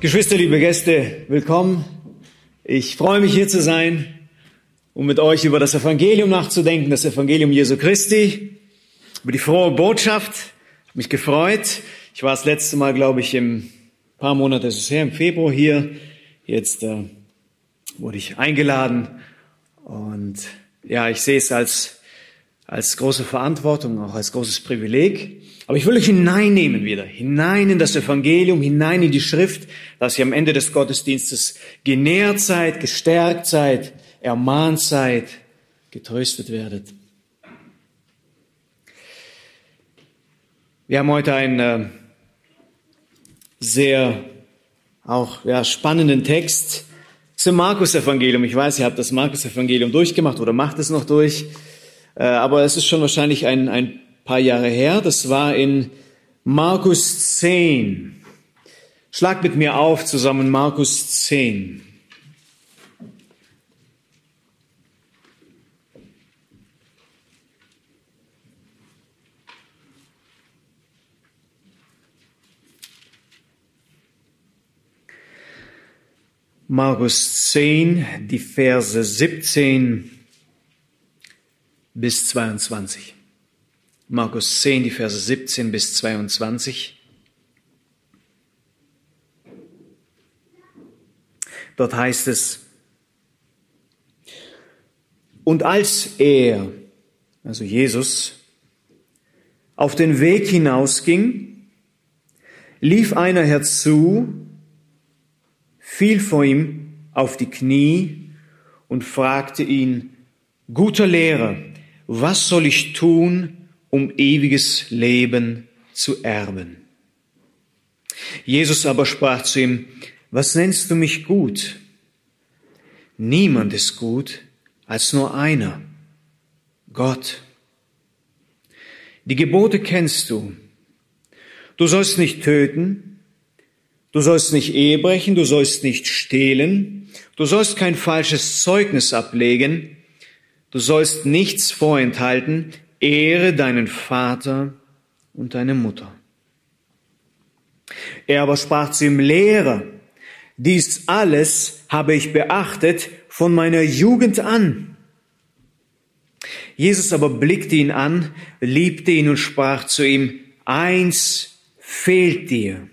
Geschwister, liebe Gäste, willkommen. Ich freue mich hier zu sein, um mit euch über das Evangelium nachzudenken, das Evangelium Jesu Christi, über die frohe Botschaft. Ich mich gefreut. Ich war das letzte Mal, glaube ich, im paar Monate ist es her, im Februar hier. Jetzt äh, wurde ich eingeladen und ja, ich sehe es als als große Verantwortung, auch als großes Privileg. Aber ich will euch hineinnehmen wieder, hinein in das Evangelium, hinein in die Schrift, dass ihr am Ende des Gottesdienstes genährt seid, gestärkt seid, ermahnt seid, getröstet werdet. Wir haben heute einen äh, sehr auch ja, spannenden Text zum Markus-Evangelium. Ich weiß, ihr habt das Markus-Evangelium durchgemacht oder macht es noch durch. Äh, aber es ist schon wahrscheinlich ein, ein paar Jahre her. Das war in Markus 10. Schlag mit mir auf zusammen Markus 10. Markus 10, die Verse 17 bis 22. Markus 10, die Verse 17 bis 22. Dort heißt es, und als er, also Jesus, auf den Weg hinausging, lief einer herzu, fiel vor ihm auf die Knie und fragte ihn, guter Lehrer, was soll ich tun, um ewiges Leben zu erben? Jesus aber sprach zu ihm, was nennst du mich gut? Niemand ist gut als nur einer, Gott. Die Gebote kennst du. Du sollst nicht töten, du sollst nicht Ehe brechen, du sollst nicht stehlen, du sollst kein falsches Zeugnis ablegen, Du sollst nichts vorenthalten, ehre deinen Vater und deine Mutter. Er aber sprach zu ihm, Lehrer, dies alles habe ich beachtet von meiner Jugend an. Jesus aber blickte ihn an, liebte ihn und sprach zu ihm, eins fehlt dir.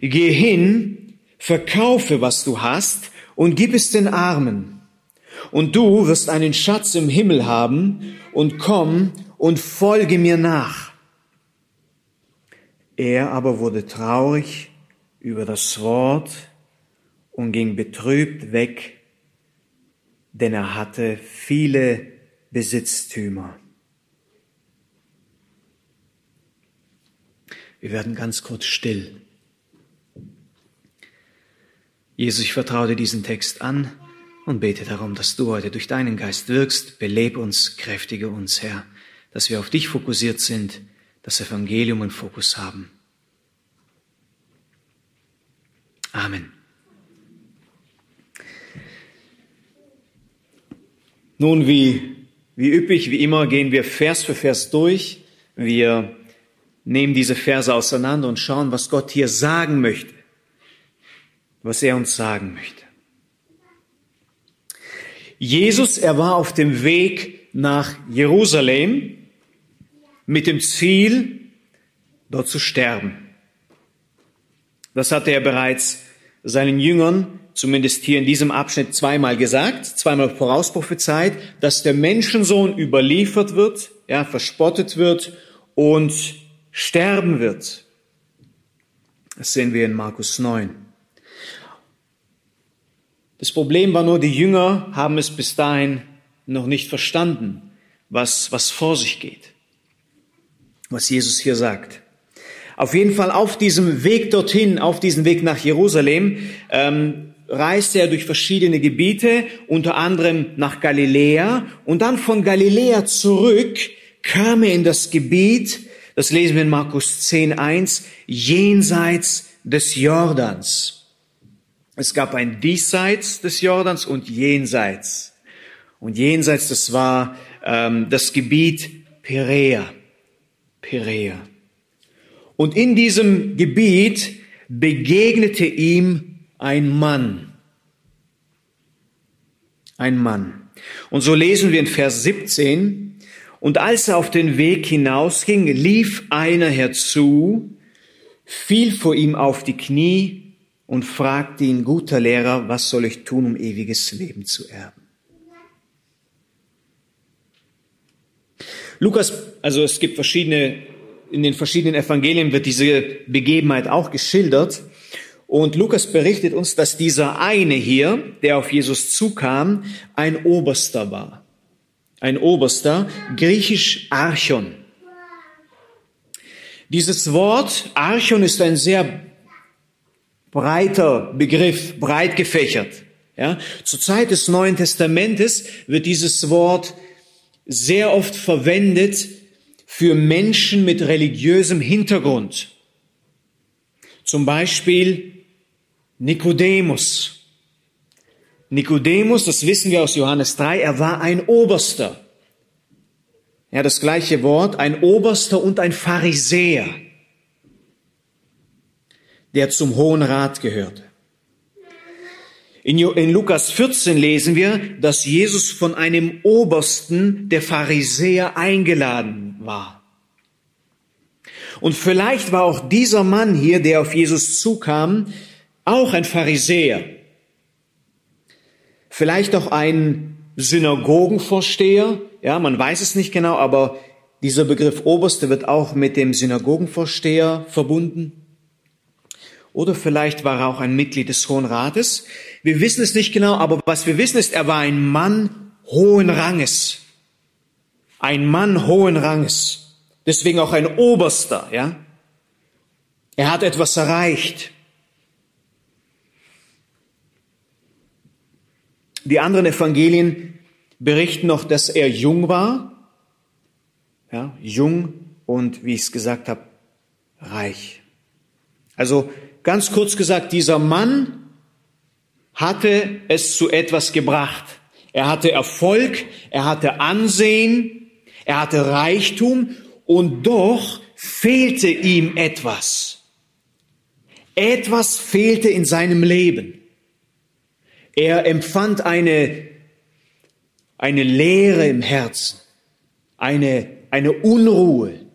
Geh hin, verkaufe, was du hast, und gib es den Armen und du wirst einen Schatz im Himmel haben und komm und folge mir nach. Er aber wurde traurig über das Wort und ging betrübt weg, denn er hatte viele Besitztümer. Wir werden ganz kurz still. Jesus, ich vertraue dir diesen Text an und bete darum, dass du heute durch deinen Geist wirkst, beleb uns, kräftige uns, Herr, dass wir auf dich fokussiert sind, das Evangelium im Fokus haben. Amen. Nun, wie, wie üppig, wie immer, gehen wir Vers für Vers durch. Wir nehmen diese Verse auseinander und schauen, was Gott hier sagen möchte, was er uns sagen möchte. Jesus, er war auf dem Weg nach Jerusalem mit dem Ziel, dort zu sterben. Das hatte er bereits seinen Jüngern, zumindest hier in diesem Abschnitt, zweimal gesagt, zweimal vorausprophezeit, dass der Menschensohn überliefert wird, ja, verspottet wird und sterben wird. Das sehen wir in Markus 9. Das Problem war nur, die Jünger haben es bis dahin noch nicht verstanden, was, was vor sich geht, was Jesus hier sagt. Auf jeden Fall auf diesem Weg dorthin, auf diesem Weg nach Jerusalem, ähm, reiste er durch verschiedene Gebiete, unter anderem nach Galiläa und dann von Galiläa zurück kam er in das Gebiet, das lesen wir in Markus 10.1, jenseits des Jordans. Es gab ein Diesseits des Jordans und Jenseits. Und Jenseits, das war ähm, das Gebiet Perea. Perea. Und in diesem Gebiet, begegnete ihm ein Mann. Ein Mann. Und so lesen wir in Vers 17, und als er auf den Weg hinausging, lief einer herzu, fiel vor ihm auf die Knie und fragte ihn, guter Lehrer, was soll ich tun, um ewiges Leben zu erben? Lukas, also es gibt verschiedene, in den verschiedenen Evangelien wird diese Begebenheit auch geschildert. Und Lukas berichtet uns, dass dieser eine hier, der auf Jesus zukam, ein Oberster war. Ein Oberster, griechisch Archon. Dieses Wort Archon ist ein sehr breiter Begriff, breit gefächert. Ja, zur Zeit des Neuen Testamentes wird dieses Wort sehr oft verwendet für Menschen mit religiösem Hintergrund. Zum Beispiel Nikodemus. Nikodemus, das wissen wir aus Johannes 3, er war ein Oberster. Ja, das gleiche Wort, ein Oberster und ein Pharisäer, der zum Hohen Rat gehörte. In, in Lukas 14 lesen wir, dass Jesus von einem Obersten der Pharisäer eingeladen war. Und vielleicht war auch dieser Mann hier, der auf Jesus zukam, auch ein Pharisäer. Vielleicht auch ein Synagogenvorsteher. Ja, man weiß es nicht genau, aber dieser Begriff Oberste wird auch mit dem Synagogenvorsteher verbunden. Oder vielleicht war er auch ein Mitglied des Hohen Rates. Wir wissen es nicht genau, aber was wir wissen ist, er war ein Mann hohen Ranges. Ein Mann hohen Ranges. Deswegen auch ein Oberster, ja. Er hat etwas erreicht. Die anderen Evangelien berichten noch, dass er jung war, ja, jung und, wie ich es gesagt habe, reich. Also ganz kurz gesagt, dieser Mann hatte es zu etwas gebracht. Er hatte Erfolg, er hatte Ansehen, er hatte Reichtum und doch fehlte ihm etwas. Etwas fehlte in seinem Leben. Er empfand eine, eine Leere im Herzen, eine, eine Unruhe,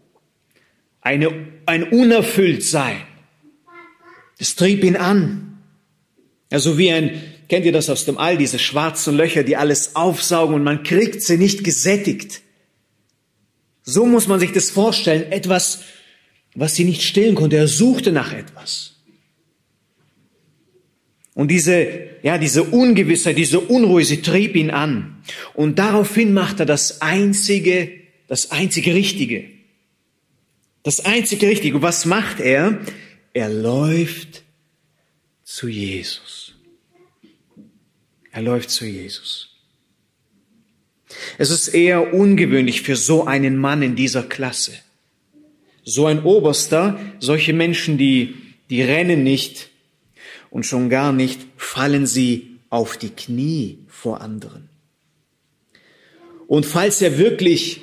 eine, ein Unerfülltsein. Es trieb ihn an. Ja, so wie ein, kennt ihr das aus dem All, diese schwarzen Löcher, die alles aufsaugen und man kriegt sie nicht gesättigt. So muss man sich das vorstellen, etwas, was sie nicht stillen konnte. Er suchte nach etwas. Und diese, ja, diese Ungewissheit, diese Unruhe, sie trieb ihn an. Und daraufhin macht er das einzige, das einzige Richtige. Das einzige Richtige. Was macht er? Er läuft zu Jesus. Er läuft zu Jesus. Es ist eher ungewöhnlich für so einen Mann in dieser Klasse. So ein Oberster, solche Menschen, die, die rennen nicht und schon gar nicht fallen sie auf die Knie vor anderen. Und falls er wirklich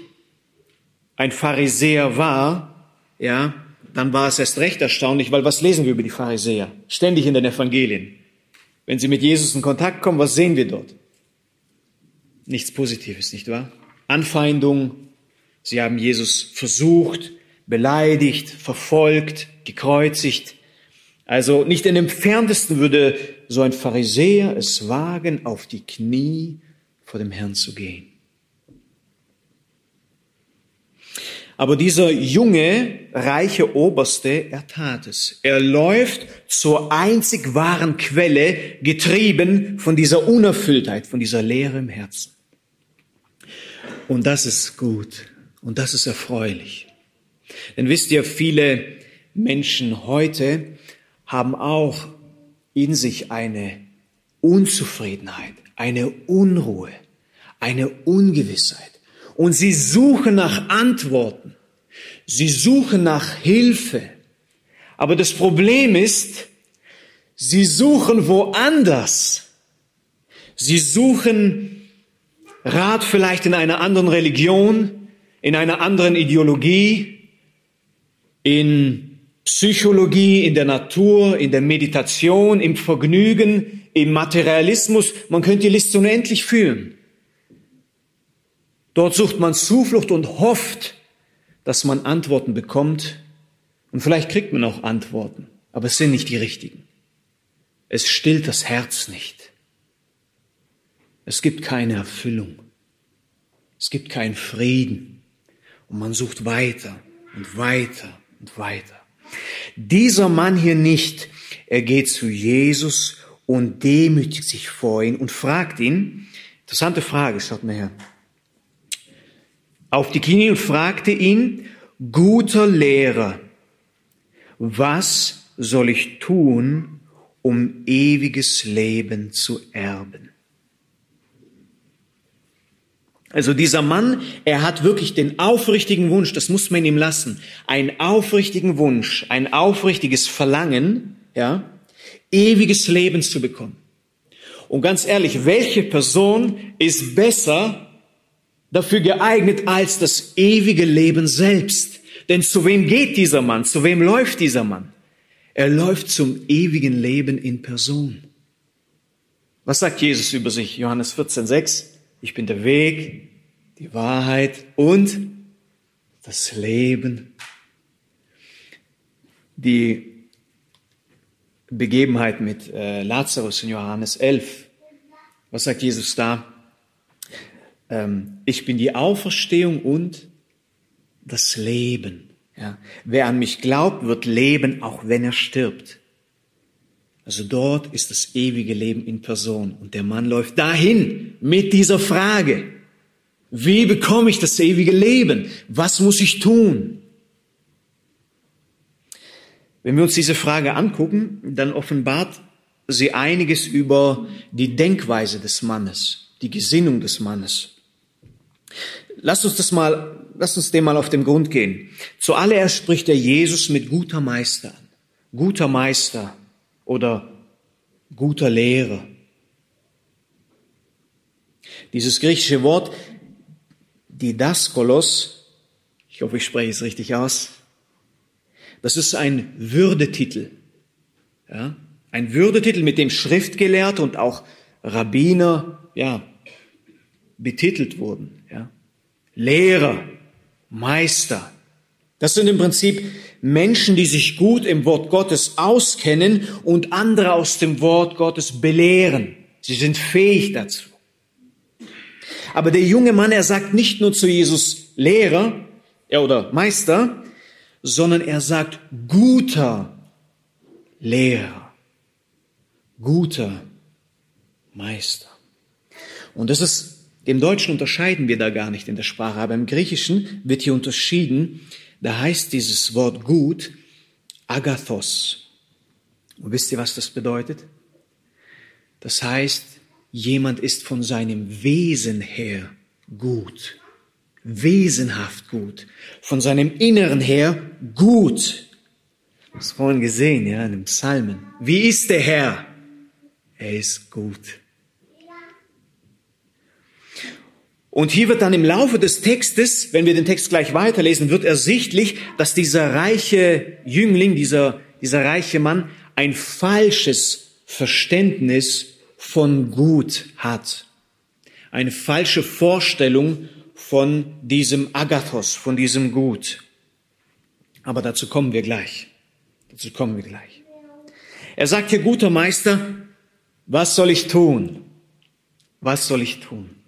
ein Pharisäer war, ja, dann war es erst recht erstaunlich, weil was lesen wir über die Pharisäer? Ständig in den Evangelien. Wenn sie mit Jesus in Kontakt kommen, was sehen wir dort? Nichts Positives, nicht wahr? Anfeindung. Sie haben Jesus versucht, beleidigt, verfolgt, gekreuzigt. Also nicht im entferntesten würde so ein Pharisäer es wagen, auf die Knie vor dem Herrn zu gehen. Aber dieser junge, reiche Oberste, er tat es. Er läuft zur einzig wahren Quelle, getrieben von dieser Unerfülltheit, von dieser Leere im Herzen. Und das ist gut und das ist erfreulich. Denn wisst ihr, viele Menschen heute haben auch in sich eine Unzufriedenheit, eine Unruhe, eine Ungewissheit. Und sie suchen nach Antworten. Sie suchen nach Hilfe. Aber das Problem ist, sie suchen woanders. Sie suchen Rat vielleicht in einer anderen Religion, in einer anderen Ideologie, in Psychologie, in der Natur, in der Meditation, im Vergnügen, im Materialismus. Man könnte die Liste unendlich führen. Dort sucht man Zuflucht und hofft, dass man Antworten bekommt. Und vielleicht kriegt man auch Antworten, aber es sind nicht die richtigen. Es stillt das Herz nicht. Es gibt keine Erfüllung. Es gibt keinen Frieden. Und man sucht weiter und weiter und weiter. Dieser Mann hier nicht. Er geht zu Jesus und demütigt sich vor ihn und fragt ihn, interessante Frage, schaut mal her, auf die Knie und fragte ihn, guter Lehrer, was soll ich tun, um ewiges Leben zu erben? Also dieser Mann, er hat wirklich den aufrichtigen Wunsch, das muss man ihm lassen, einen aufrichtigen Wunsch, ein aufrichtiges Verlangen, ja, ewiges Leben zu bekommen. Und ganz ehrlich, welche Person ist besser dafür geeignet als das ewige Leben selbst? Denn zu wem geht dieser Mann? Zu wem läuft dieser Mann? Er läuft zum ewigen Leben in Person. Was sagt Jesus über sich? Johannes 14, 6. Ich bin der Weg, die Wahrheit und das Leben. Die Begebenheit mit äh, Lazarus in Johannes 11. Was sagt Jesus da? Ähm, ich bin die Auferstehung und das Leben. Ja. Wer an mich glaubt, wird leben, auch wenn er stirbt. Also dort ist das ewige Leben in Person. Und der Mann läuft dahin mit dieser Frage. Wie bekomme ich das ewige Leben? Was muss ich tun? Wenn wir uns diese Frage angucken, dann offenbart sie einiges über die Denkweise des Mannes, die Gesinnung des Mannes. Lass uns das mal, lass uns dem mal auf den Grund gehen. Zuallererst spricht er Jesus mit guter Meister an. Guter Meister oder guter Lehrer. Dieses griechische Wort Didaskolos, ich hoffe, ich spreche es richtig aus, das ist ein Würdetitel. Ja? Ein Würdetitel, mit dem Schriftgelehrte und auch Rabbiner ja, betitelt wurden. Ja? Lehrer, Meister. Das sind im Prinzip Menschen, die sich gut im Wort Gottes auskennen und andere aus dem Wort Gottes belehren. Sie sind fähig dazu. Aber der junge Mann, er sagt nicht nur zu Jesus Lehrer oder Meister, sondern er sagt guter Lehrer, guter Meister. Und das ist, im Deutschen unterscheiden wir da gar nicht in der Sprache, aber im Griechischen wird hier unterschieden da heißt dieses Wort gut Agathos. Und wisst ihr, was das bedeutet? Das heißt, jemand ist von seinem Wesen her gut, wesenhaft gut, von seinem Inneren her gut. Das vorhin gesehen, ja, in dem Psalmen. Wie ist der Herr? Er ist gut. Und hier wird dann im Laufe des Textes, wenn wir den Text gleich weiterlesen, wird ersichtlich, dass dieser reiche Jüngling, dieser, dieser reiche Mann ein falsches Verständnis von Gut hat. Eine falsche Vorstellung von diesem Agathos, von diesem Gut. Aber dazu kommen wir gleich. Dazu kommen wir gleich. Er sagt hier, guter Meister, was soll ich tun? Was soll ich tun?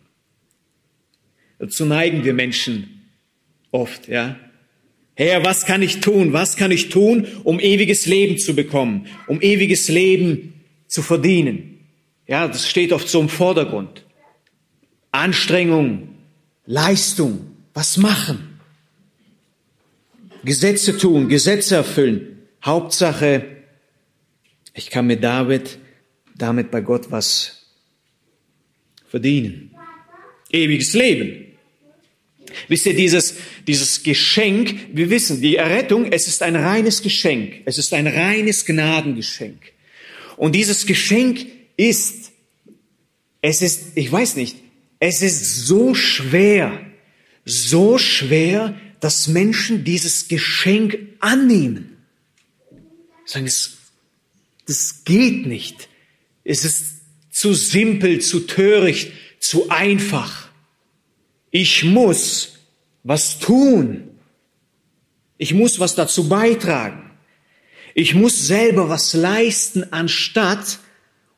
Dazu neigen wir Menschen oft, ja. Herr, was kann ich tun? Was kann ich tun, um ewiges Leben zu bekommen, um ewiges Leben zu verdienen? Ja, das steht oft so im Vordergrund. Anstrengung, Leistung, was machen? Gesetze tun, Gesetze erfüllen. Hauptsache, ich kann mir David damit bei Gott was verdienen. Ewiges Leben. Wisst ihr, dieses, dieses Geschenk, wir wissen, die Errettung, es ist ein reines Geschenk. Es ist ein reines Gnadengeschenk. Und dieses Geschenk ist, es ist, ich weiß nicht, es ist so schwer, so schwer, dass Menschen dieses Geschenk annehmen. Sagen, es, das geht nicht. Es ist zu simpel, zu töricht, zu einfach. Ich muss was tun. Ich muss was dazu beitragen. Ich muss selber was leisten, anstatt,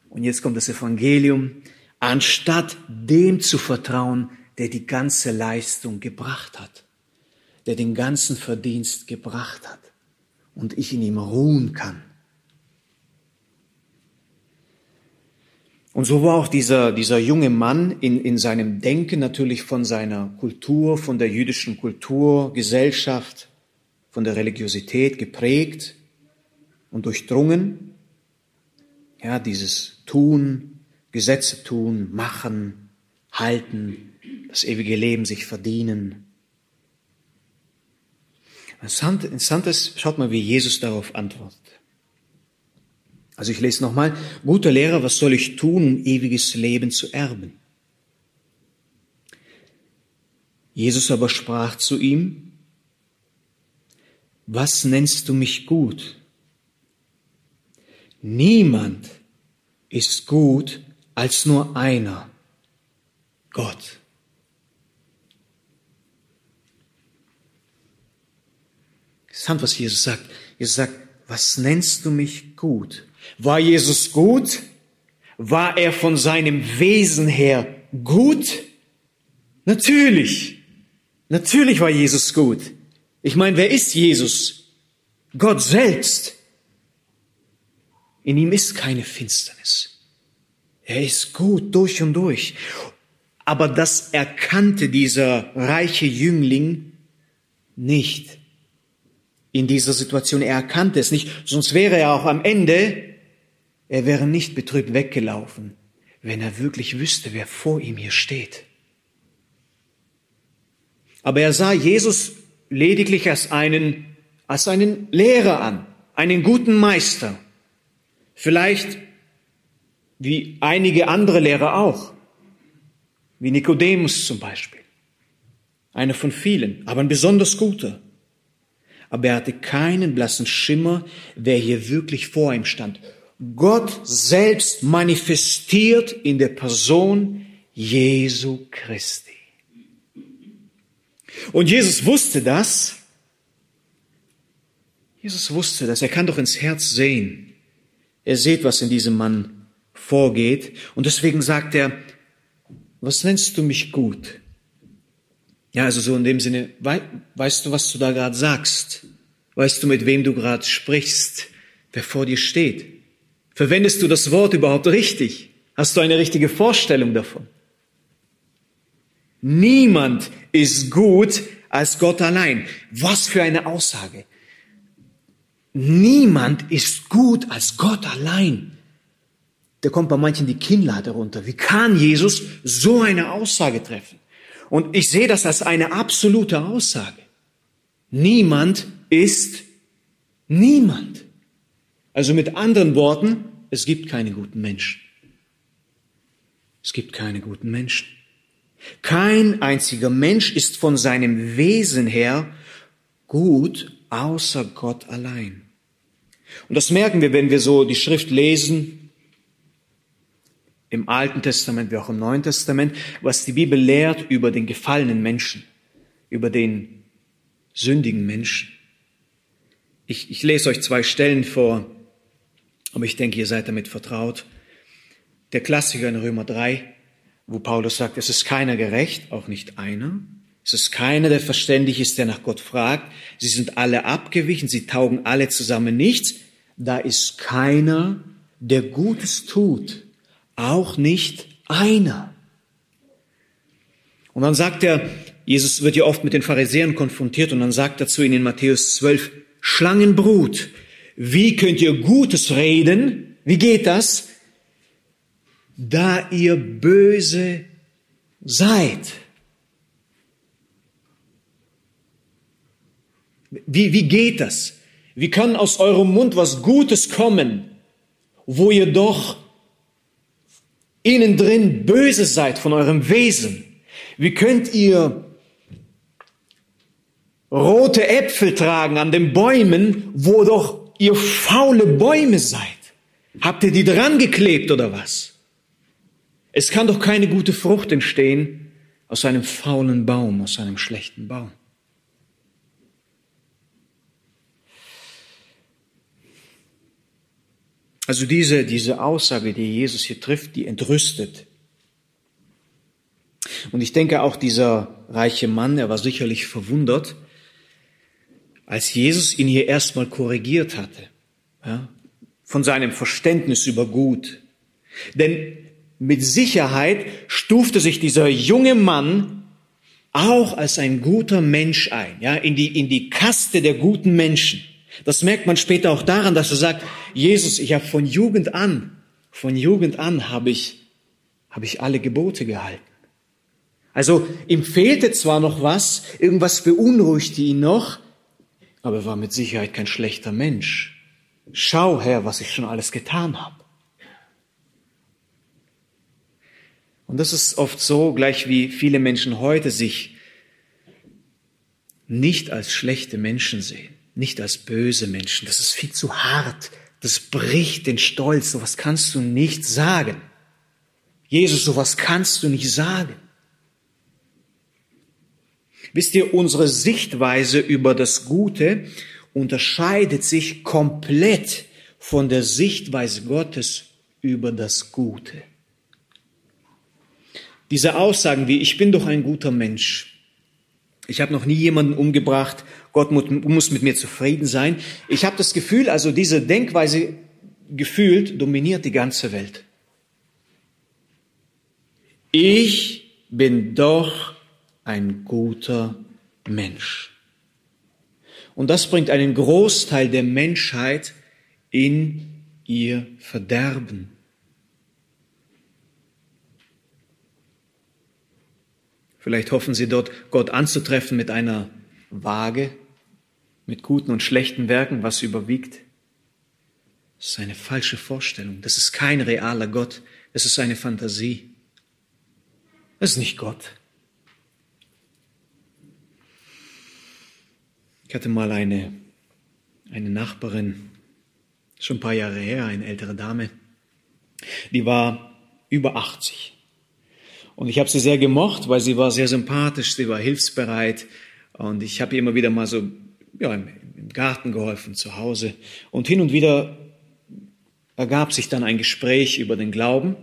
und jetzt kommt das Evangelium, anstatt dem zu vertrauen, der die ganze Leistung gebracht hat, der den ganzen Verdienst gebracht hat und ich in ihm ruhen kann. Und so war auch dieser, dieser junge Mann in, in seinem Denken natürlich von seiner Kultur, von der jüdischen Kultur, Gesellschaft, von der Religiosität geprägt und durchdrungen. Ja, dieses Tun, Gesetze tun, machen, halten, das ewige Leben sich verdienen. Interessant, interessant ist, schaut mal, wie Jesus darauf antwortet. Also ich lese nochmal, guter Lehrer, was soll ich tun, um ewiges Leben zu erben? Jesus aber sprach zu ihm, was nennst du mich gut? Niemand ist gut als nur einer, Gott. Interessant, was Jesus sagt. Jesus sagt, was nennst du mich gut? War Jesus gut? War er von seinem Wesen her gut? Natürlich. Natürlich war Jesus gut. Ich meine, wer ist Jesus? Gott selbst. In ihm ist keine Finsternis. Er ist gut durch und durch. Aber das erkannte dieser reiche Jüngling nicht in dieser Situation. Er erkannte es nicht, sonst wäre er auch am Ende er wäre nicht betrübt weggelaufen, wenn er wirklich wüsste, wer vor ihm hier steht. Aber er sah Jesus lediglich als einen, als einen Lehrer an, einen guten Meister. Vielleicht wie einige andere Lehrer auch, wie Nikodemus zum Beispiel. Einer von vielen, aber ein besonders guter. Aber er hatte keinen blassen Schimmer, wer hier wirklich vor ihm stand. Gott selbst manifestiert in der Person Jesu Christi. Und Jesus wusste das. Jesus wusste das. Er kann doch ins Herz sehen. Er sieht, was in diesem Mann vorgeht. Und deswegen sagt er, was nennst du mich gut? Ja, also so in dem Sinne, weißt du, was du da gerade sagst? Weißt du, mit wem du gerade sprichst, wer vor dir steht? Verwendest du das Wort überhaupt richtig? Hast du eine richtige Vorstellung davon? Niemand ist gut als Gott allein. Was für eine Aussage. Niemand ist gut als Gott allein. Da kommt bei manchen die Kinnlade runter. Wie kann Jesus so eine Aussage treffen? Und ich sehe das als eine absolute Aussage. Niemand ist niemand. Also mit anderen Worten, es gibt keine guten Menschen. Es gibt keine guten Menschen. Kein einziger Mensch ist von seinem Wesen her gut, außer Gott allein. Und das merken wir, wenn wir so die Schrift lesen, im Alten Testament wie auch im Neuen Testament, was die Bibel lehrt über den gefallenen Menschen, über den sündigen Menschen. Ich, ich lese euch zwei Stellen vor aber ich denke, ihr seid damit vertraut. Der Klassiker in Römer 3, wo Paulus sagt, es ist keiner gerecht, auch nicht einer. Es ist keiner, der verständig ist, der nach Gott fragt. Sie sind alle abgewichen, sie taugen alle zusammen nichts. Da ist keiner, der Gutes tut. Auch nicht einer. Und dann sagt er, Jesus wird ja oft mit den Pharisäern konfrontiert und dann sagt er zu ihnen in Matthäus 12, Schlangenbrut, wie könnt ihr Gutes reden? Wie geht das? Da ihr böse seid. Wie, wie geht das? Wie kann aus eurem Mund was Gutes kommen, wo ihr doch innen drin böse seid von eurem Wesen? Wie könnt ihr rote Äpfel tragen an den Bäumen, wo doch ihr faule Bäume seid. Habt ihr die dran geklebt oder was? Es kann doch keine gute Frucht entstehen aus einem faulen Baum, aus einem schlechten Baum. Also diese, diese Aussage, die Jesus hier trifft, die entrüstet. Und ich denke auch dieser reiche Mann, er war sicherlich verwundert, als Jesus ihn hier erstmal korrigiert hatte, ja, von seinem Verständnis über Gut. Denn mit Sicherheit stufte sich dieser junge Mann auch als ein guter Mensch ein, ja, in die, in die Kaste der guten Menschen. Das merkt man später auch daran, dass er sagt, Jesus, ich habe von Jugend an, von Jugend an habe ich, habe ich alle Gebote gehalten. Also ihm fehlte zwar noch was, irgendwas beunruhigte ihn noch, aber er war mit Sicherheit kein schlechter Mensch. Schau her, was ich schon alles getan habe. Und das ist oft so, gleich wie viele Menschen heute sich nicht als schlechte Menschen sehen, nicht als böse Menschen. Das ist viel zu hart. Das bricht den Stolz. Sowas kannst du nicht sagen. Jesus, sowas kannst du nicht sagen. Wisst ihr, unsere Sichtweise über das Gute unterscheidet sich komplett von der Sichtweise Gottes über das Gute. Diese Aussagen wie, ich bin doch ein guter Mensch, ich habe noch nie jemanden umgebracht, Gott muss mit mir zufrieden sein. Ich habe das Gefühl, also diese Denkweise gefühlt dominiert die ganze Welt. Ich bin doch ein guter Mensch. Und das bringt einen Großteil der Menschheit in ihr Verderben. Vielleicht hoffen Sie dort, Gott anzutreffen mit einer Waage, mit guten und schlechten Werken, was überwiegt. Das ist eine falsche Vorstellung. Das ist kein realer Gott. Das ist eine Fantasie. Das ist nicht Gott. Ich hatte mal eine, eine Nachbarin, schon ein paar Jahre her, eine ältere Dame, die war über 80. Und ich habe sie sehr gemocht, weil sie war sehr sympathisch, sie war hilfsbereit und ich habe ihr immer wieder mal so ja, im, im Garten geholfen, zu Hause. Und hin und wieder ergab sich dann ein Gespräch über den Glauben.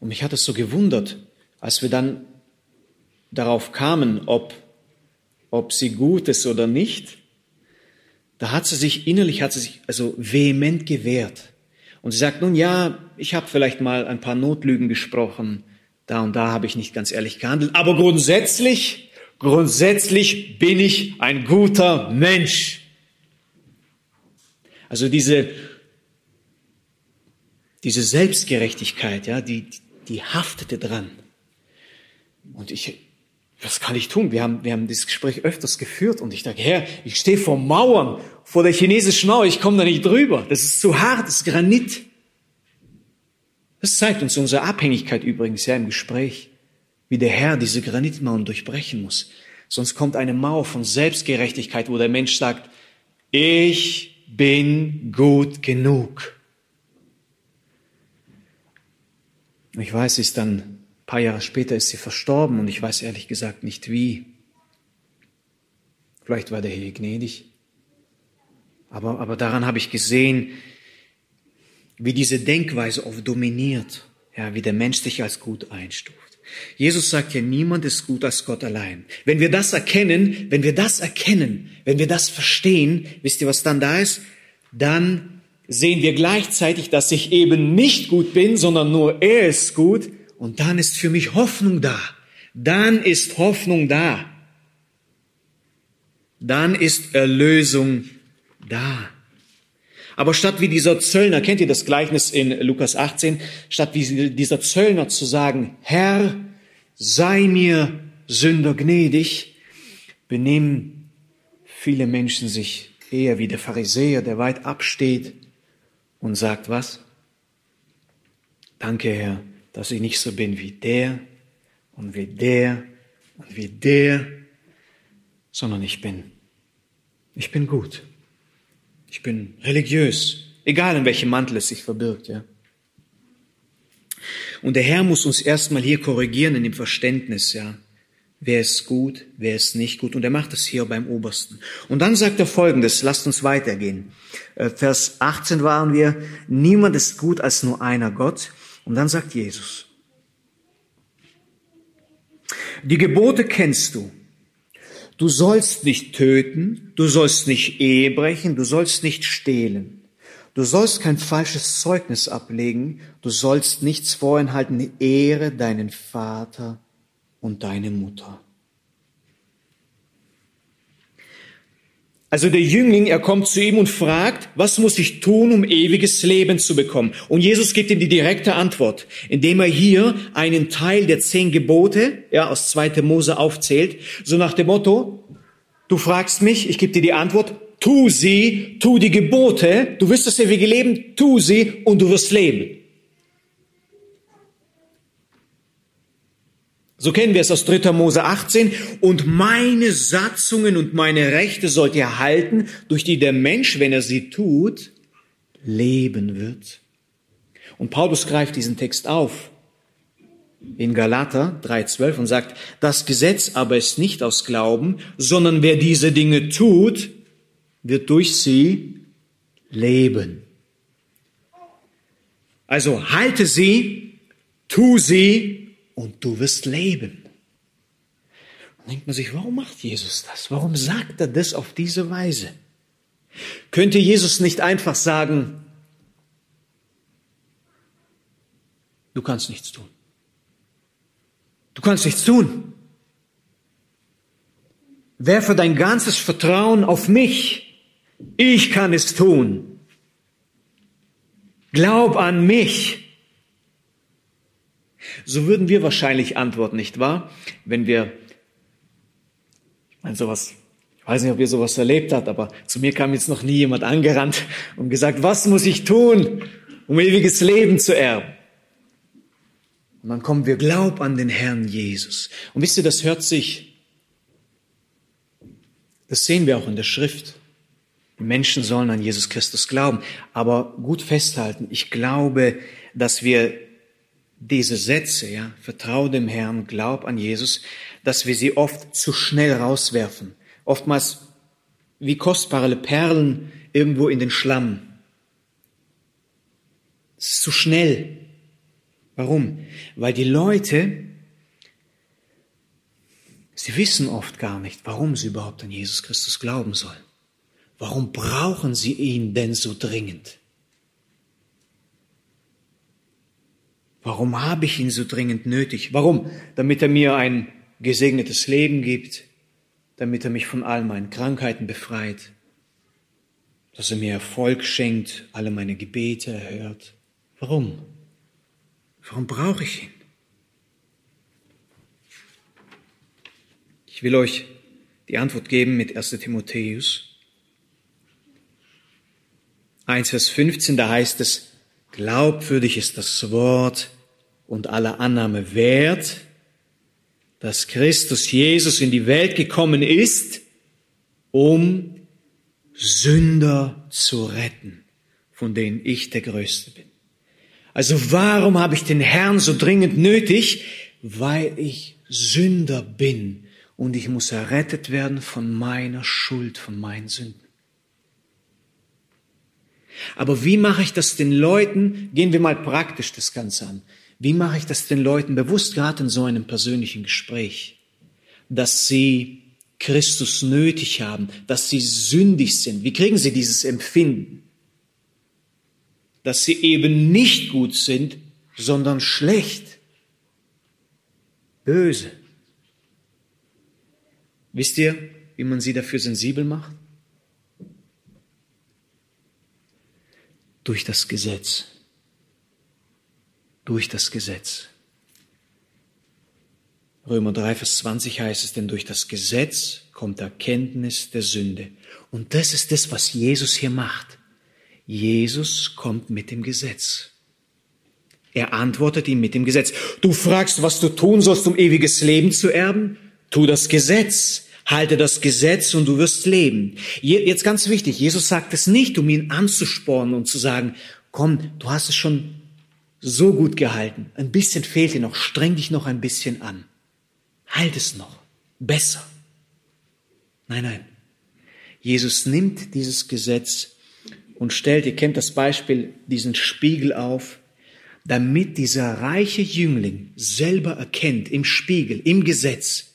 Und mich hat es so gewundert, als wir dann darauf kamen, ob ob sie gut ist oder nicht, da hat sie sich innerlich, hat sie sich also vehement gewehrt. Und sie sagt, nun ja, ich habe vielleicht mal ein paar Notlügen gesprochen, da und da habe ich nicht ganz ehrlich gehandelt, aber grundsätzlich, grundsätzlich bin ich ein guter Mensch. Also diese, diese Selbstgerechtigkeit, ja, die, die haftete dran. Und ich, was kann ich tun? Wir haben, wir haben dieses Gespräch öfters geführt und ich dachte, Herr, ich stehe vor Mauern, vor der chinesischen Mauer, ich komme da nicht drüber. Das ist zu hart, das ist Granit. Das zeigt uns unsere Abhängigkeit übrigens ja im Gespräch, wie der Herr diese Granitmauern durchbrechen muss. Sonst kommt eine Mauer von Selbstgerechtigkeit, wo der Mensch sagt, ich bin gut genug. Ich weiß, es ist dann ein paar Jahre später ist sie verstorben und ich weiß ehrlich gesagt nicht wie. Vielleicht war der Herr gnädig. Aber, aber daran habe ich gesehen, wie diese Denkweise oft dominiert, ja, wie der Mensch sich als gut einstuft. Jesus sagt ja, niemand ist gut als Gott allein. Wenn wir das erkennen, wenn wir das erkennen, wenn wir das verstehen, wisst ihr, was dann da ist? Dann sehen wir gleichzeitig, dass ich eben nicht gut bin, sondern nur er ist gut und dann ist für mich Hoffnung da. Dann ist Hoffnung da. Dann ist Erlösung da. Aber statt wie dieser Zöllner, kennt ihr das Gleichnis in Lukas 18, statt wie dieser Zöllner zu sagen, Herr, sei mir Sünder gnädig, benehmen viele Menschen sich eher wie der Pharisäer, der weit absteht und sagt was? Danke, Herr, dass ich nicht so bin wie der und wie der und wie der, sondern ich bin, ich bin gut. Ich bin religiös, egal in welchem Mantel es sich verbirgt, ja. Und der Herr muss uns erstmal hier korrigieren in dem Verständnis, ja. Wer ist gut, wer ist nicht gut? Und er macht es hier beim Obersten. Und dann sagt er Folgendes, lasst uns weitergehen. Äh, Vers 18 waren wir, niemand ist gut als nur einer Gott. Und dann sagt Jesus, die Gebote kennst du. Du sollst nicht töten, du sollst nicht Ehe brechen, du sollst nicht stehlen. Du sollst kein falsches Zeugnis ablegen, du sollst nichts vorenthalten, ehre deinen Vater und deine Mutter. Also der Jüngling, er kommt zu ihm und fragt, was muss ich tun, um ewiges Leben zu bekommen? Und Jesus gibt ihm die direkte Antwort, indem er hier einen Teil der zehn Gebote, ja, aus 2. Mose aufzählt, so nach dem Motto, du fragst mich, ich gebe dir die Antwort, tu sie, tu die Gebote, du wirst das ewige Leben, tu sie und du wirst leben. So kennen wir es aus 3. Mose 18. Und meine Satzungen und meine Rechte sollt ihr halten, durch die der Mensch, wenn er sie tut, leben wird. Und Paulus greift diesen Text auf in Galater 3.12 und sagt, das Gesetz aber ist nicht aus Glauben, sondern wer diese Dinge tut, wird durch sie leben. Also halte sie, tu sie und du wirst leben. Dann denkt man sich, warum macht Jesus das? Warum sagt er das auf diese Weise? Könnte Jesus nicht einfach sagen, du kannst nichts tun. Du kannst nichts tun. Werfe dein ganzes Vertrauen auf mich. Ich kann es tun. Glaub an mich so würden wir wahrscheinlich antworten, nicht wahr? Wenn wir, ich meine, sowas, ich weiß nicht, ob ihr sowas erlebt habt, aber zu mir kam jetzt noch nie jemand angerannt und gesagt, was muss ich tun, um ewiges Leben zu erben? Und dann kommen wir, glaub an den Herrn Jesus. Und wisst ihr, das hört sich, das sehen wir auch in der Schrift. Die Menschen sollen an Jesus Christus glauben. Aber gut festhalten, ich glaube, dass wir diese Sätze, ja, vertraue dem Herrn, glaub an Jesus, dass wir sie oft zu schnell rauswerfen. Oftmals wie kostbare Perlen irgendwo in den Schlamm. Es ist zu schnell. Warum? Weil die Leute, sie wissen oft gar nicht, warum sie überhaupt an Jesus Christus glauben sollen. Warum brauchen sie ihn denn so dringend? Warum habe ich ihn so dringend nötig? Warum? Damit er mir ein gesegnetes Leben gibt, damit er mich von all meinen Krankheiten befreit, dass er mir Erfolg schenkt, alle meine Gebete erhört. Warum? Warum brauche ich ihn? Ich will euch die Antwort geben mit 1 Timotheus 1, Vers 15, da heißt es, glaubwürdig ist das Wort, und aller Annahme wert, dass Christus Jesus in die Welt gekommen ist, um Sünder zu retten, von denen ich der Größte bin. Also warum habe ich den Herrn so dringend nötig? Weil ich Sünder bin und ich muss errettet werden von meiner Schuld, von meinen Sünden. Aber wie mache ich das den Leuten? Gehen wir mal praktisch das Ganze an. Wie mache ich das den Leuten bewusst, gerade in so einem persönlichen Gespräch, dass sie Christus nötig haben, dass sie sündig sind? Wie kriegen sie dieses Empfinden? Dass sie eben nicht gut sind, sondern schlecht, böse. Wisst ihr, wie man sie dafür sensibel macht? Durch das Gesetz durch das Gesetz. Römer 3, Vers 20 heißt es, denn durch das Gesetz kommt Erkenntnis der Sünde. Und das ist das, was Jesus hier macht. Jesus kommt mit dem Gesetz. Er antwortet ihm mit dem Gesetz. Du fragst, was du tun sollst, um ewiges Leben zu erben? Tu das Gesetz. Halte das Gesetz und du wirst leben. Jetzt ganz wichtig, Jesus sagt es nicht, um ihn anzuspornen und zu sagen, komm, du hast es schon so gut gehalten. Ein bisschen fehlt dir noch, streng dich noch ein bisschen an. Halt es noch. Besser. Nein, nein. Jesus nimmt dieses Gesetz und stellt, ihr kennt das Beispiel, diesen Spiegel auf, damit dieser reiche Jüngling selber erkennt im Spiegel, im Gesetz,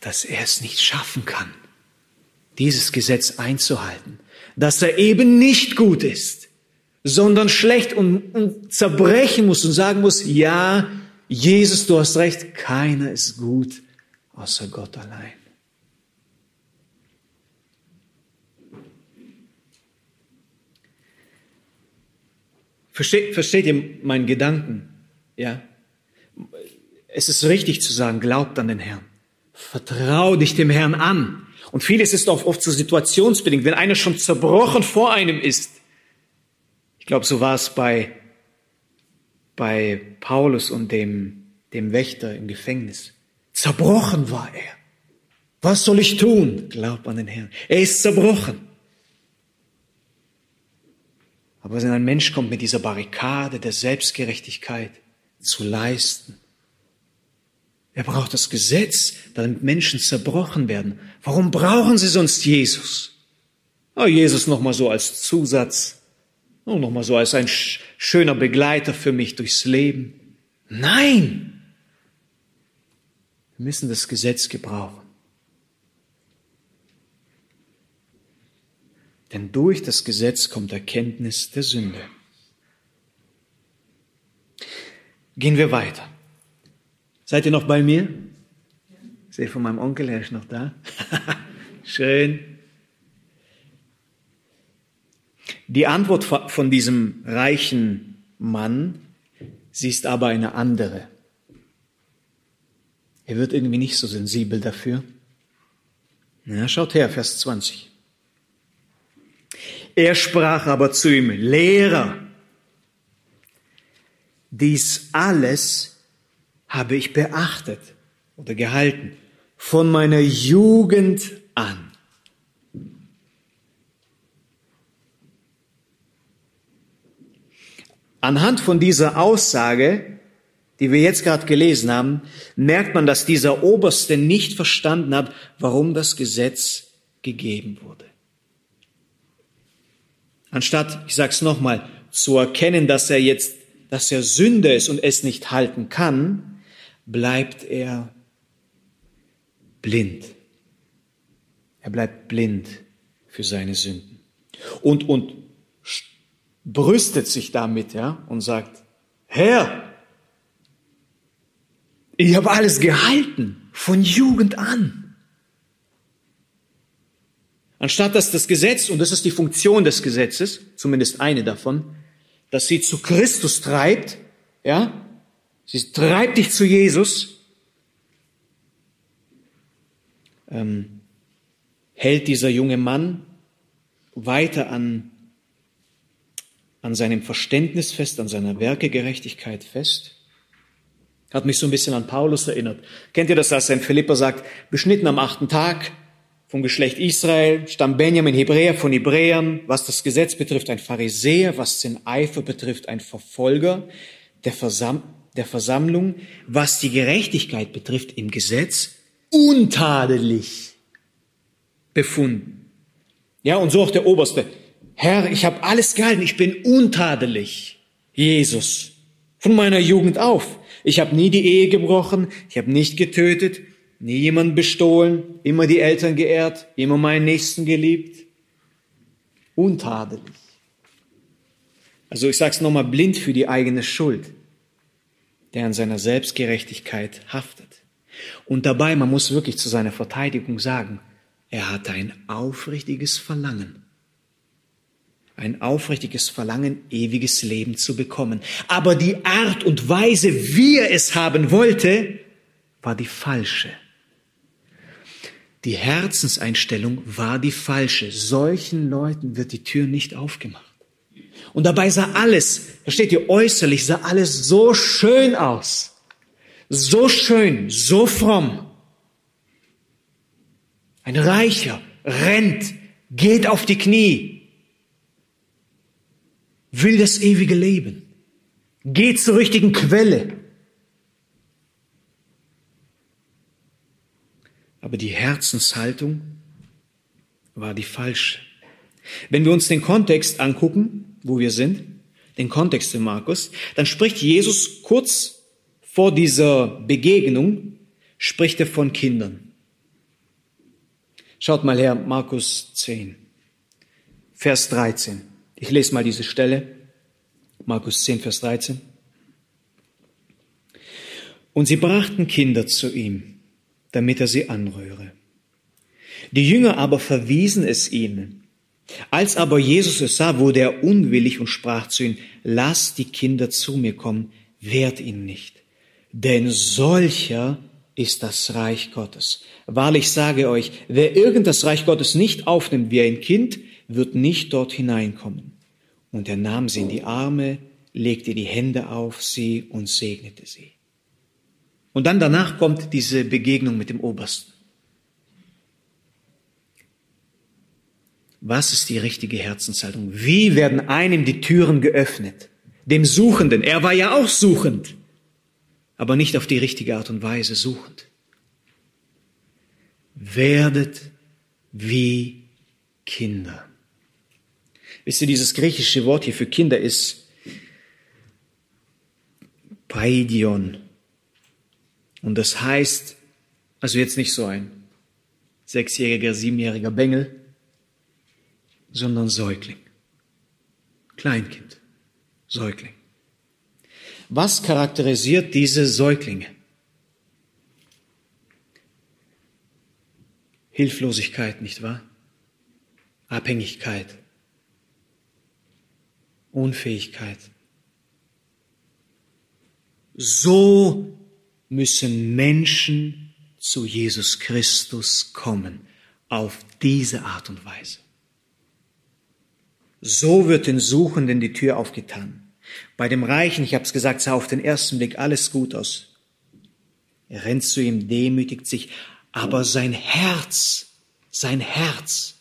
dass er es nicht schaffen kann, dieses Gesetz einzuhalten, dass er eben nicht gut ist, sondern schlecht und, und zerbrechen muss und sagen muss, ja, Jesus, du hast recht, keiner ist gut außer Gott allein. Versteht, versteht ihr meinen Gedanken? Ja? Es ist richtig zu sagen, glaubt an den Herrn. Vertrau dich dem Herrn an. Und vieles ist auch oft so situationsbedingt. Wenn einer schon zerbrochen vor einem ist, ich glaube, so war es bei, bei Paulus und dem, dem Wächter im Gefängnis. Zerbrochen war er. Was soll ich tun? Glaub an den Herrn. Er ist zerbrochen. Aber wenn ein Mensch kommt mit dieser Barrikade der Selbstgerechtigkeit zu leisten, er braucht das Gesetz, damit Menschen zerbrochen werden. Warum brauchen sie sonst Jesus? Oh, Jesus nochmal so als Zusatz, oh, nochmal so als ein schöner Begleiter für mich durchs Leben. Nein! Wir müssen das Gesetz gebrauchen. Denn durch das Gesetz kommt Erkenntnis der Sünde. Gehen wir weiter. Seid ihr noch bei mir? Ich sehe von meinem Onkel, er ist noch da. Schön. Die Antwort von diesem reichen Mann, sie ist aber eine andere. Er wird irgendwie nicht so sensibel dafür. Na, schaut her, Vers 20. Er sprach aber zu ihm, Lehrer, dies alles habe ich beachtet oder gehalten von meiner Jugend an. Anhand von dieser Aussage, die wir jetzt gerade gelesen haben, merkt man, dass dieser Oberste nicht verstanden hat, warum das Gesetz gegeben wurde. Anstatt, ich sage es nochmal, zu erkennen, dass er jetzt, dass er Sünder ist und es nicht halten kann, bleibt er blind. Er bleibt blind für seine Sünden. Und, und brüstet sich damit, ja, und sagt, Herr, ich habe alles gehalten, von Jugend an. Anstatt dass das Gesetz, und das ist die Funktion des Gesetzes, zumindest eine davon, dass sie zu Christus treibt, ja, sie treibt dich zu Jesus, ähm, hält dieser junge Mann weiter an, an seinem Verständnis fest, an seiner Werkegerechtigkeit fest. Hat mich so ein bisschen an Paulus erinnert. Kennt ihr das, als er in Philippa sagt, beschnitten am achten Tag, vom Geschlecht Israel, stammt Benjamin Hebräer von Hebräern, was das Gesetz betrifft, ein Pharisäer, was den Eifer betrifft, ein Verfolger der, Versam der Versammlung, was die Gerechtigkeit betrifft im Gesetz, untadelig befunden. Ja, und so auch der Oberste. Herr, ich habe alles gehalten, ich bin untadelig. Jesus, von meiner Jugend auf. Ich habe nie die Ehe gebrochen, ich habe nicht getötet, nie jemand bestohlen, immer die Eltern geehrt, immer meinen Nächsten geliebt. Untadelig. Also ich sage es nochmal, blind für die eigene Schuld, der an seiner Selbstgerechtigkeit haftet. Und dabei, man muss wirklich zu seiner Verteidigung sagen, er hatte ein aufrichtiges Verlangen. Ein aufrichtiges Verlangen, ewiges Leben zu bekommen. Aber die Art und Weise, wie er es haben wollte, war die falsche. Die Herzenseinstellung war die falsche. Solchen Leuten wird die Tür nicht aufgemacht. Und dabei sah alles, versteht ihr, äußerlich sah alles so schön aus. So schön, so fromm. Ein Reicher rennt, geht auf die Knie, will das ewige Leben, geht zur richtigen Quelle. Aber die Herzenshaltung war die falsche. Wenn wir uns den Kontext angucken, wo wir sind, den Kontext in Markus, dann spricht Jesus kurz vor dieser Begegnung, spricht er von Kindern. Schaut mal her, Markus 10, Vers 13. Ich lese mal diese Stelle. Markus 10, Vers 13. Und sie brachten Kinder zu ihm, damit er sie anrühre. Die Jünger aber verwiesen es ihnen. Als aber Jesus es sah, wurde er unwillig und sprach zu ihnen, lasst die Kinder zu mir kommen, wehrt ihnen nicht. Denn solcher ist das Reich Gottes. Wahrlich sage euch, wer irgend das Reich Gottes nicht aufnimmt wie ein Kind, wird nicht dort hineinkommen. Und er nahm sie in die Arme, legte die Hände auf sie und segnete sie. Und dann danach kommt diese Begegnung mit dem Obersten. Was ist die richtige Herzenshaltung? Wie werden einem die Türen geöffnet? Dem Suchenden. Er war ja auch suchend, aber nicht auf die richtige Art und Weise suchend. Werdet wie Kinder. Wisst ihr, dieses griechische Wort hier für Kinder ist Paidion. Und das heißt, also jetzt nicht so ein sechsjähriger, siebenjähriger Bengel, sondern Säugling. Kleinkind, Säugling. Was charakterisiert diese Säuglinge? Hilflosigkeit, nicht wahr? Abhängigkeit, Unfähigkeit. So müssen Menschen zu Jesus Christus kommen, auf diese Art und Weise. So wird den Suchenden die Tür aufgetan. Bei dem Reichen, ich habe es gesagt, sah auf den ersten Blick alles gut aus. Er rennt zu ihm, demütigt sich, aber sein Herz, sein Herz,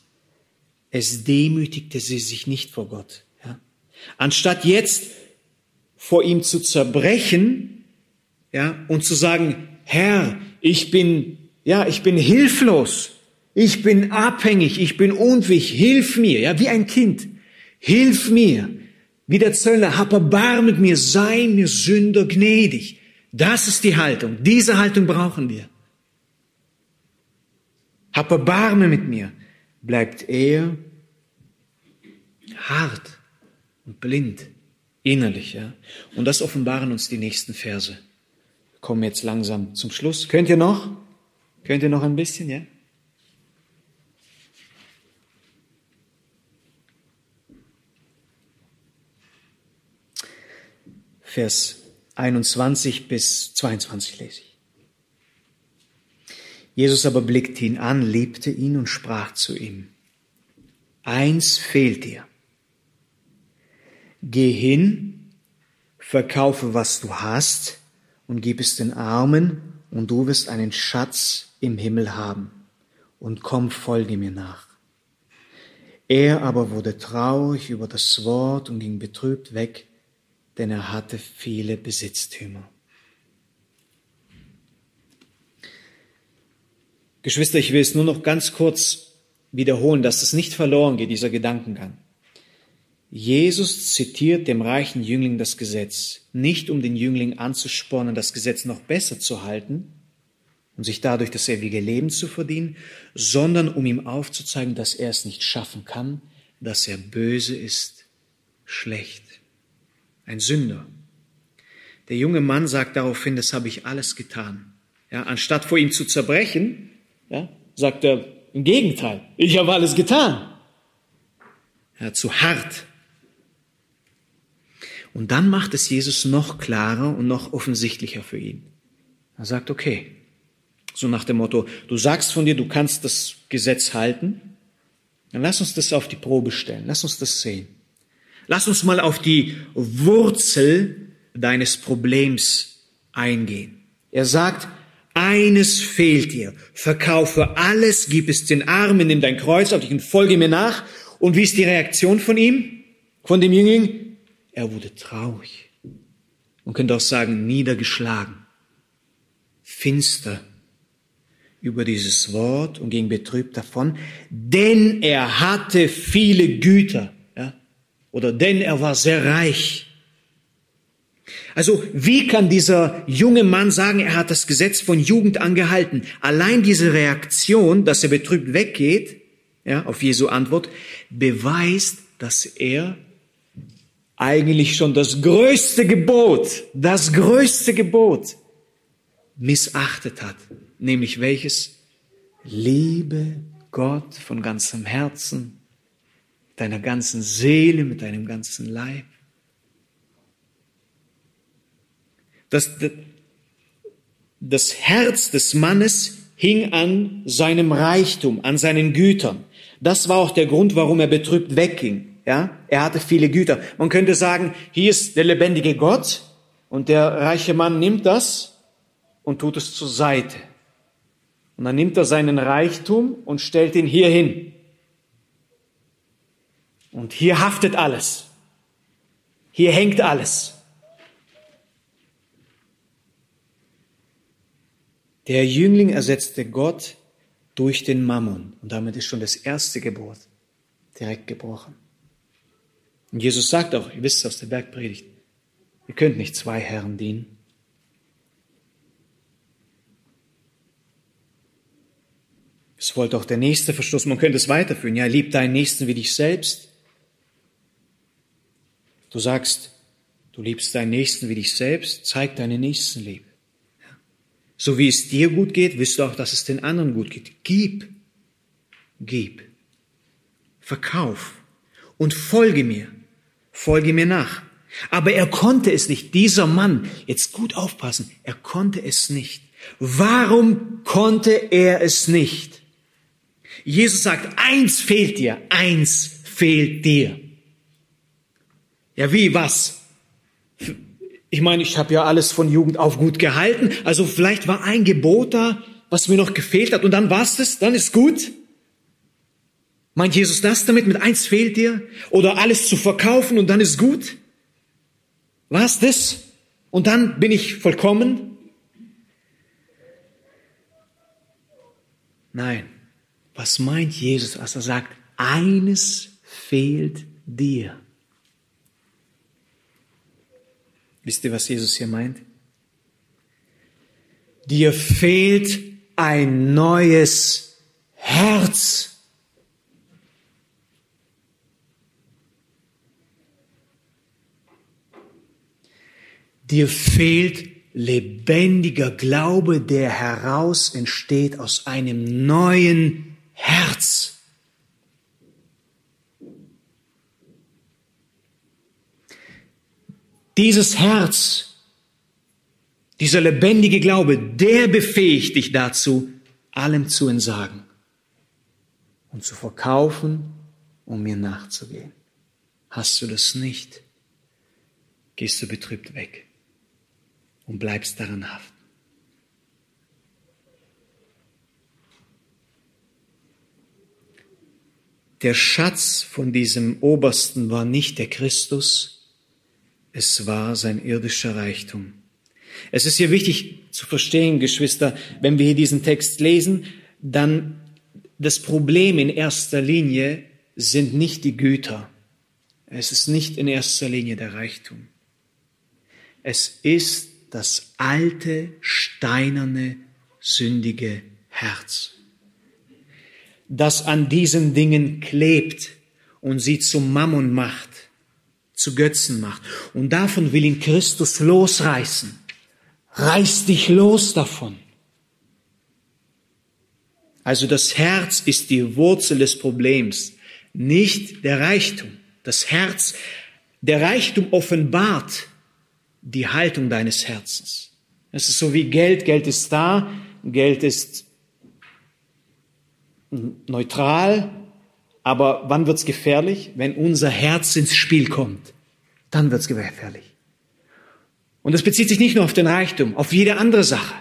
es demütigte sie sich nicht vor Gott. Anstatt jetzt vor ihm zu zerbrechen, ja, und zu sagen, Herr, ich bin, ja, ich bin hilflos, ich bin abhängig, ich bin unfähig, hilf mir, ja, wie ein Kind. Hilf mir, wie der Zöllner, hab Erbarm mit mir, sei mir Sünder gnädig. Das ist die Haltung. Diese Haltung brauchen wir. Hab Erbarme mit mir. Bleibt er hart und blind, innerlich, ja. Und das offenbaren uns die nächsten Verse. Wir kommen jetzt langsam zum Schluss. Könnt ihr noch? Könnt ihr noch ein bisschen, ja? Vers 21 bis 22 lese ich. Jesus aber blickte ihn an, liebte ihn und sprach zu ihm, eins fehlt dir. Geh hin, verkaufe, was du hast, und gib es den Armen, und du wirst einen Schatz im Himmel haben. Und komm, folge mir nach. Er aber wurde traurig über das Wort und ging betrübt weg, denn er hatte viele Besitztümer. Geschwister, ich will es nur noch ganz kurz wiederholen, dass es nicht verloren geht, dieser Gedankengang. Jesus zitiert dem reichen Jüngling das Gesetz, nicht um den Jüngling anzuspornen, das Gesetz noch besser zu halten und sich dadurch das ewige Leben zu verdienen, sondern um ihm aufzuzeigen, dass er es nicht schaffen kann, dass er böse ist, schlecht ein Sünder. Der junge Mann sagt daraufhin, das habe ich alles getan. Ja, anstatt vor ihm zu zerbrechen, ja, sagt er im Gegenteil, ich habe alles getan. Ja, zu hart. Und dann macht es Jesus noch klarer und noch offensichtlicher für ihn. Er sagt, okay, so nach dem Motto, du sagst von dir, du kannst das Gesetz halten, dann lass uns das auf die Probe stellen, lass uns das sehen. Lass uns mal auf die Wurzel deines Problems eingehen. Er sagt, eines fehlt dir. Verkaufe alles, gib es den Armen, nimm dein Kreuz auf dich und folge mir nach. Und wie ist die Reaktion von ihm, von dem Jüngling? Er wurde traurig. Man könnte auch sagen, niedergeschlagen, finster über dieses Wort und ging betrübt davon, denn er hatte viele Güter, ja? oder denn er war sehr reich. Also wie kann dieser junge Mann sagen, er hat das Gesetz von Jugend angehalten? Allein diese Reaktion, dass er betrübt weggeht, ja, auf Jesu Antwort, beweist, dass er eigentlich schon das größte Gebot, das größte Gebot missachtet hat. Nämlich welches? Liebe Gott von ganzem Herzen, deiner ganzen Seele, mit deinem ganzen Leib. Das, das Herz des Mannes hing an seinem Reichtum, an seinen Gütern. Das war auch der Grund, warum er betrübt wegging. Ja, er hatte viele Güter. Man könnte sagen, hier ist der lebendige Gott und der reiche Mann nimmt das und tut es zur Seite. Und dann nimmt er seinen Reichtum und stellt ihn hier hin. Und hier haftet alles. Hier hängt alles. Der Jüngling ersetzte Gott durch den Mammon. Und damit ist schon das erste Gebot direkt gebrochen. Und Jesus sagt auch, ihr wisst es aus der Bergpredigt, ihr könnt nicht zwei Herren dienen. Es wollte auch der nächste Verstoß. Man könnte es weiterführen. Ja, lieb deinen Nächsten wie dich selbst. Du sagst, du liebst deinen Nächsten wie dich selbst, zeig deine Nächstenliebe. So wie es dir gut geht, wirst du auch, dass es den anderen gut geht. Gib, gib, verkauf und folge mir, folge mir nach. Aber er konnte es nicht. Dieser Mann, jetzt gut aufpassen, er konnte es nicht. Warum konnte er es nicht? Jesus sagt, eins fehlt dir, eins fehlt dir. Ja, wie, was? Ich meine, ich habe ja alles von Jugend auf gut gehalten. Also vielleicht war ein Gebot da, was mir noch gefehlt hat. Und dann war's das, dann ist gut. Meint Jesus das damit? Mit eins fehlt dir? Oder alles zu verkaufen und dann ist gut? War's das? Und dann bin ich vollkommen? Nein. Was meint Jesus, als er sagt, eines fehlt dir? Wisst ihr, was Jesus hier meint? Dir fehlt ein neues Herz. Dir fehlt lebendiger Glaube, der heraus entsteht aus einem neuen Herz. Dieses Herz, dieser lebendige Glaube, der befähigt dich dazu, allem zu entsagen und zu verkaufen, um mir nachzugehen. Hast du das nicht, gehst du betrübt weg und bleibst daran haften. Der Schatz von diesem Obersten war nicht der Christus, es war sein irdischer Reichtum. Es ist hier wichtig zu verstehen, Geschwister, wenn wir hier diesen Text lesen, dann das Problem in erster Linie sind nicht die Güter. Es ist nicht in erster Linie der Reichtum. Es ist das alte, steinerne, sündige Herz, das an diesen Dingen klebt und sie zum Mammon macht zu Götzen macht. Und davon will ihn Christus losreißen. Reiß dich los davon. Also das Herz ist die Wurzel des Problems, nicht der Reichtum. Das Herz, der Reichtum offenbart die Haltung deines Herzens. Es ist so wie Geld. Geld ist da, Geld ist neutral, aber wann wird's gefährlich? Wenn unser Herz ins Spiel kommt. Dann wird's gefährlich. Und das bezieht sich nicht nur auf den Reichtum, auf jede andere Sache.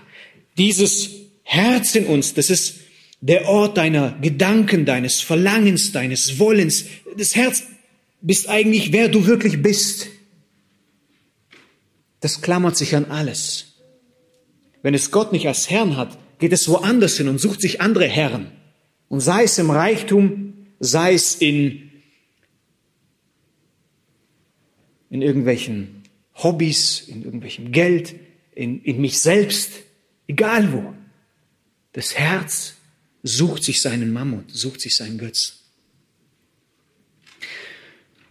Dieses Herz in uns, das ist der Ort deiner Gedanken, deines Verlangens, deines Wollens. Das Herz bist eigentlich, wer du wirklich bist. Das klammert sich an alles. Wenn es Gott nicht als Herrn hat, geht es woanders hin und sucht sich andere Herren. Und sei es im Reichtum, sei es in, in irgendwelchen Hobbys, in irgendwelchem Geld, in, in mich selbst, egal wo. Das Herz sucht sich seinen Mammut, sucht sich seinen Götzen.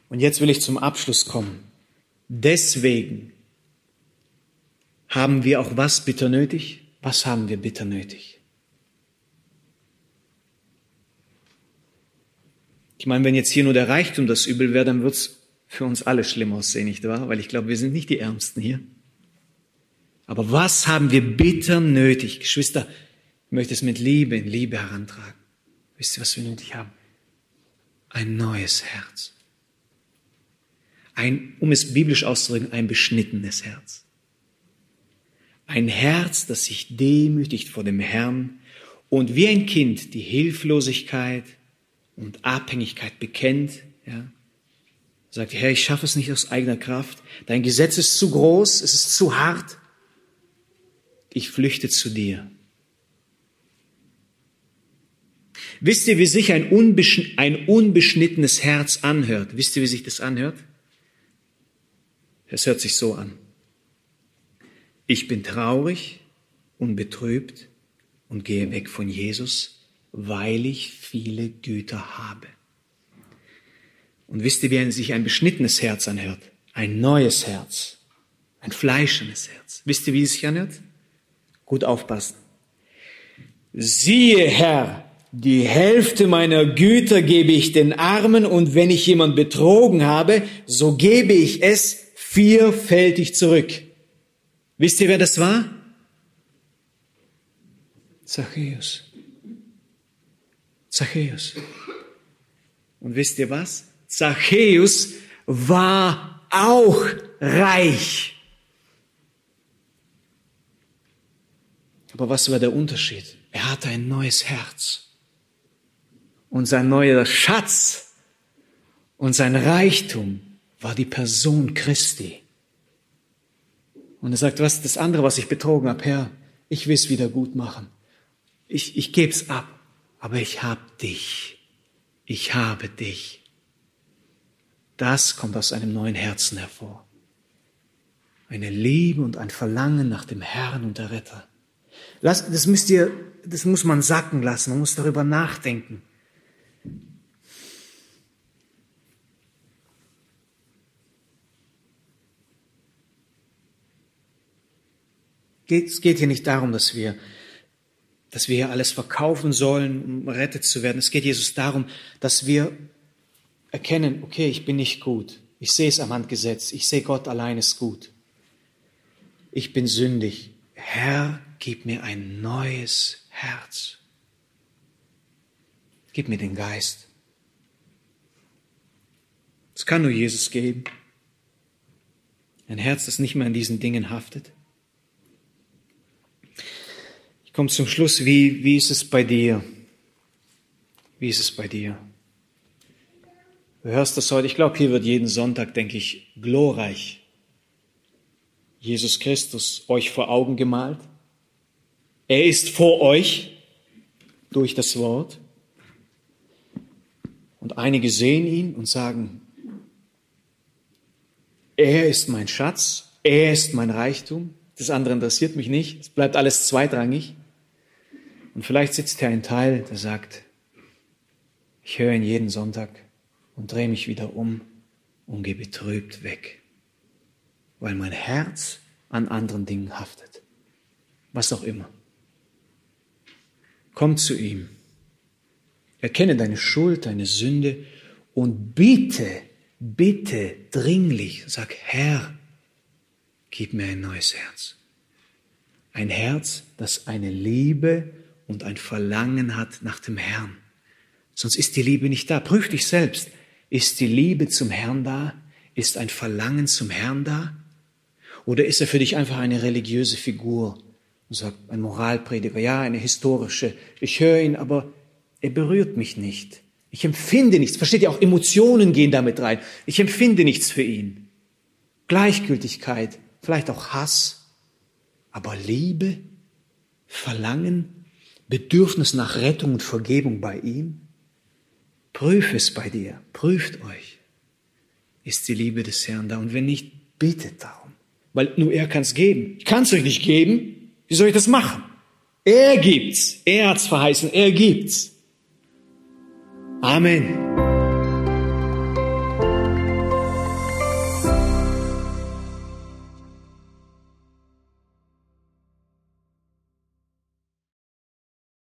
Und jetzt will ich zum Abschluss kommen. Deswegen haben wir auch was bitter nötig? Was haben wir bitter nötig? Ich meine, wenn jetzt hier nur der Reichtum das Übel wäre, dann wird's für uns alle schlimm aussehen, nicht wahr? Weil ich glaube, wir sind nicht die Ärmsten hier. Aber was haben wir bitter nötig? Geschwister, ich möchte es mit Liebe in Liebe herantragen. Wisst ihr, was wir nötig haben? Ein neues Herz. Ein, um es biblisch auszudrücken, ein beschnittenes Herz. Ein Herz, das sich demütigt vor dem Herrn und wie ein Kind die Hilflosigkeit und Abhängigkeit bekennt, ja, sagt, Herr, ich schaffe es nicht aus eigener Kraft, dein Gesetz ist zu groß, es ist zu hart, ich flüchte zu dir. Wisst ihr, wie sich ein, unbeschn ein unbeschnittenes Herz anhört? Wisst ihr, wie sich das anhört? Es hört sich so an. Ich bin traurig und betrübt und gehe weg von Jesus, weil ich viele Güter habe. Und wisst ihr, wie sich ein beschnittenes Herz anhört? Ein neues Herz. Ein fleischendes Herz. Wisst ihr, wie es sich anhört? Gut aufpassen. Siehe, Herr, die Hälfte meiner Güter gebe ich den Armen und wenn ich jemand betrogen habe, so gebe ich es vierfältig zurück. Wisst ihr, wer das war? Zachäus. Zachäus. Und wisst ihr was? Zachäus war auch reich. Aber was war der Unterschied? Er hatte ein neues Herz und sein neuer Schatz und sein Reichtum war die Person Christi. Und er sagt, was das andere, was ich betrogen habe, Herr, ich will es wieder gut machen. Ich, ich gebe es ab, aber ich hab dich. Ich habe dich. Das kommt aus einem neuen Herzen hervor. Eine Liebe und ein Verlangen nach dem Herrn und der Retter. Das müsst ihr, das muss man sacken lassen. Man muss darüber nachdenken. Es geht hier nicht darum, dass wir, dass wir hier alles verkaufen sollen, um rettet zu werden. Es geht Jesus darum, dass wir erkennen, okay, ich bin nicht gut. Ich sehe es am Handgesetz. Ich sehe Gott allein ist gut. Ich bin sündig. Herr, gib mir ein neues Herz. Gib mir den Geist. Es kann nur Jesus geben. Ein Herz, das nicht mehr an diesen Dingen haftet komme zum Schluss. Wie, wie ist es bei dir? Wie ist es bei dir? Du hörst das heute. Ich glaube, hier wird jeden Sonntag, denke ich, glorreich Jesus Christus euch vor Augen gemalt. Er ist vor euch durch das Wort. Und einige sehen ihn und sagen, er ist mein Schatz, er ist mein Reichtum. Das andere interessiert mich nicht. Es bleibt alles zweitrangig. Und vielleicht sitzt hier ein Teil, der sagt, ich höre ihn jeden Sonntag und drehe mich wieder um und gehe betrübt weg, weil mein Herz an anderen Dingen haftet. Was auch immer. Komm zu ihm. Erkenne deine Schuld, deine Sünde und bitte, bitte dringlich, sag, Herr, gib mir ein neues Herz. Ein Herz, das eine Liebe und ein Verlangen hat nach dem Herrn. Sonst ist die Liebe nicht da. Prüf dich selbst. Ist die Liebe zum Herrn da? Ist ein Verlangen zum Herrn da? Oder ist er für dich einfach eine religiöse Figur, sagt ein Moralprediger, ja, eine historische. Ich höre ihn, aber er berührt mich nicht. Ich empfinde nichts. Versteht ihr auch, Emotionen gehen damit rein. Ich empfinde nichts für ihn. Gleichgültigkeit, vielleicht auch Hass, aber Liebe, Verlangen, Bedürfnis nach Rettung und Vergebung bei ihm? Prüf es bei dir, prüft euch. Ist die Liebe des Herrn da? Und wenn nicht, bittet darum. Weil nur er kann es geben. Ich kann es euch nicht geben. Wie soll ich das machen? Er gibt's. Er hat's verheißen. Er gibt's. Amen.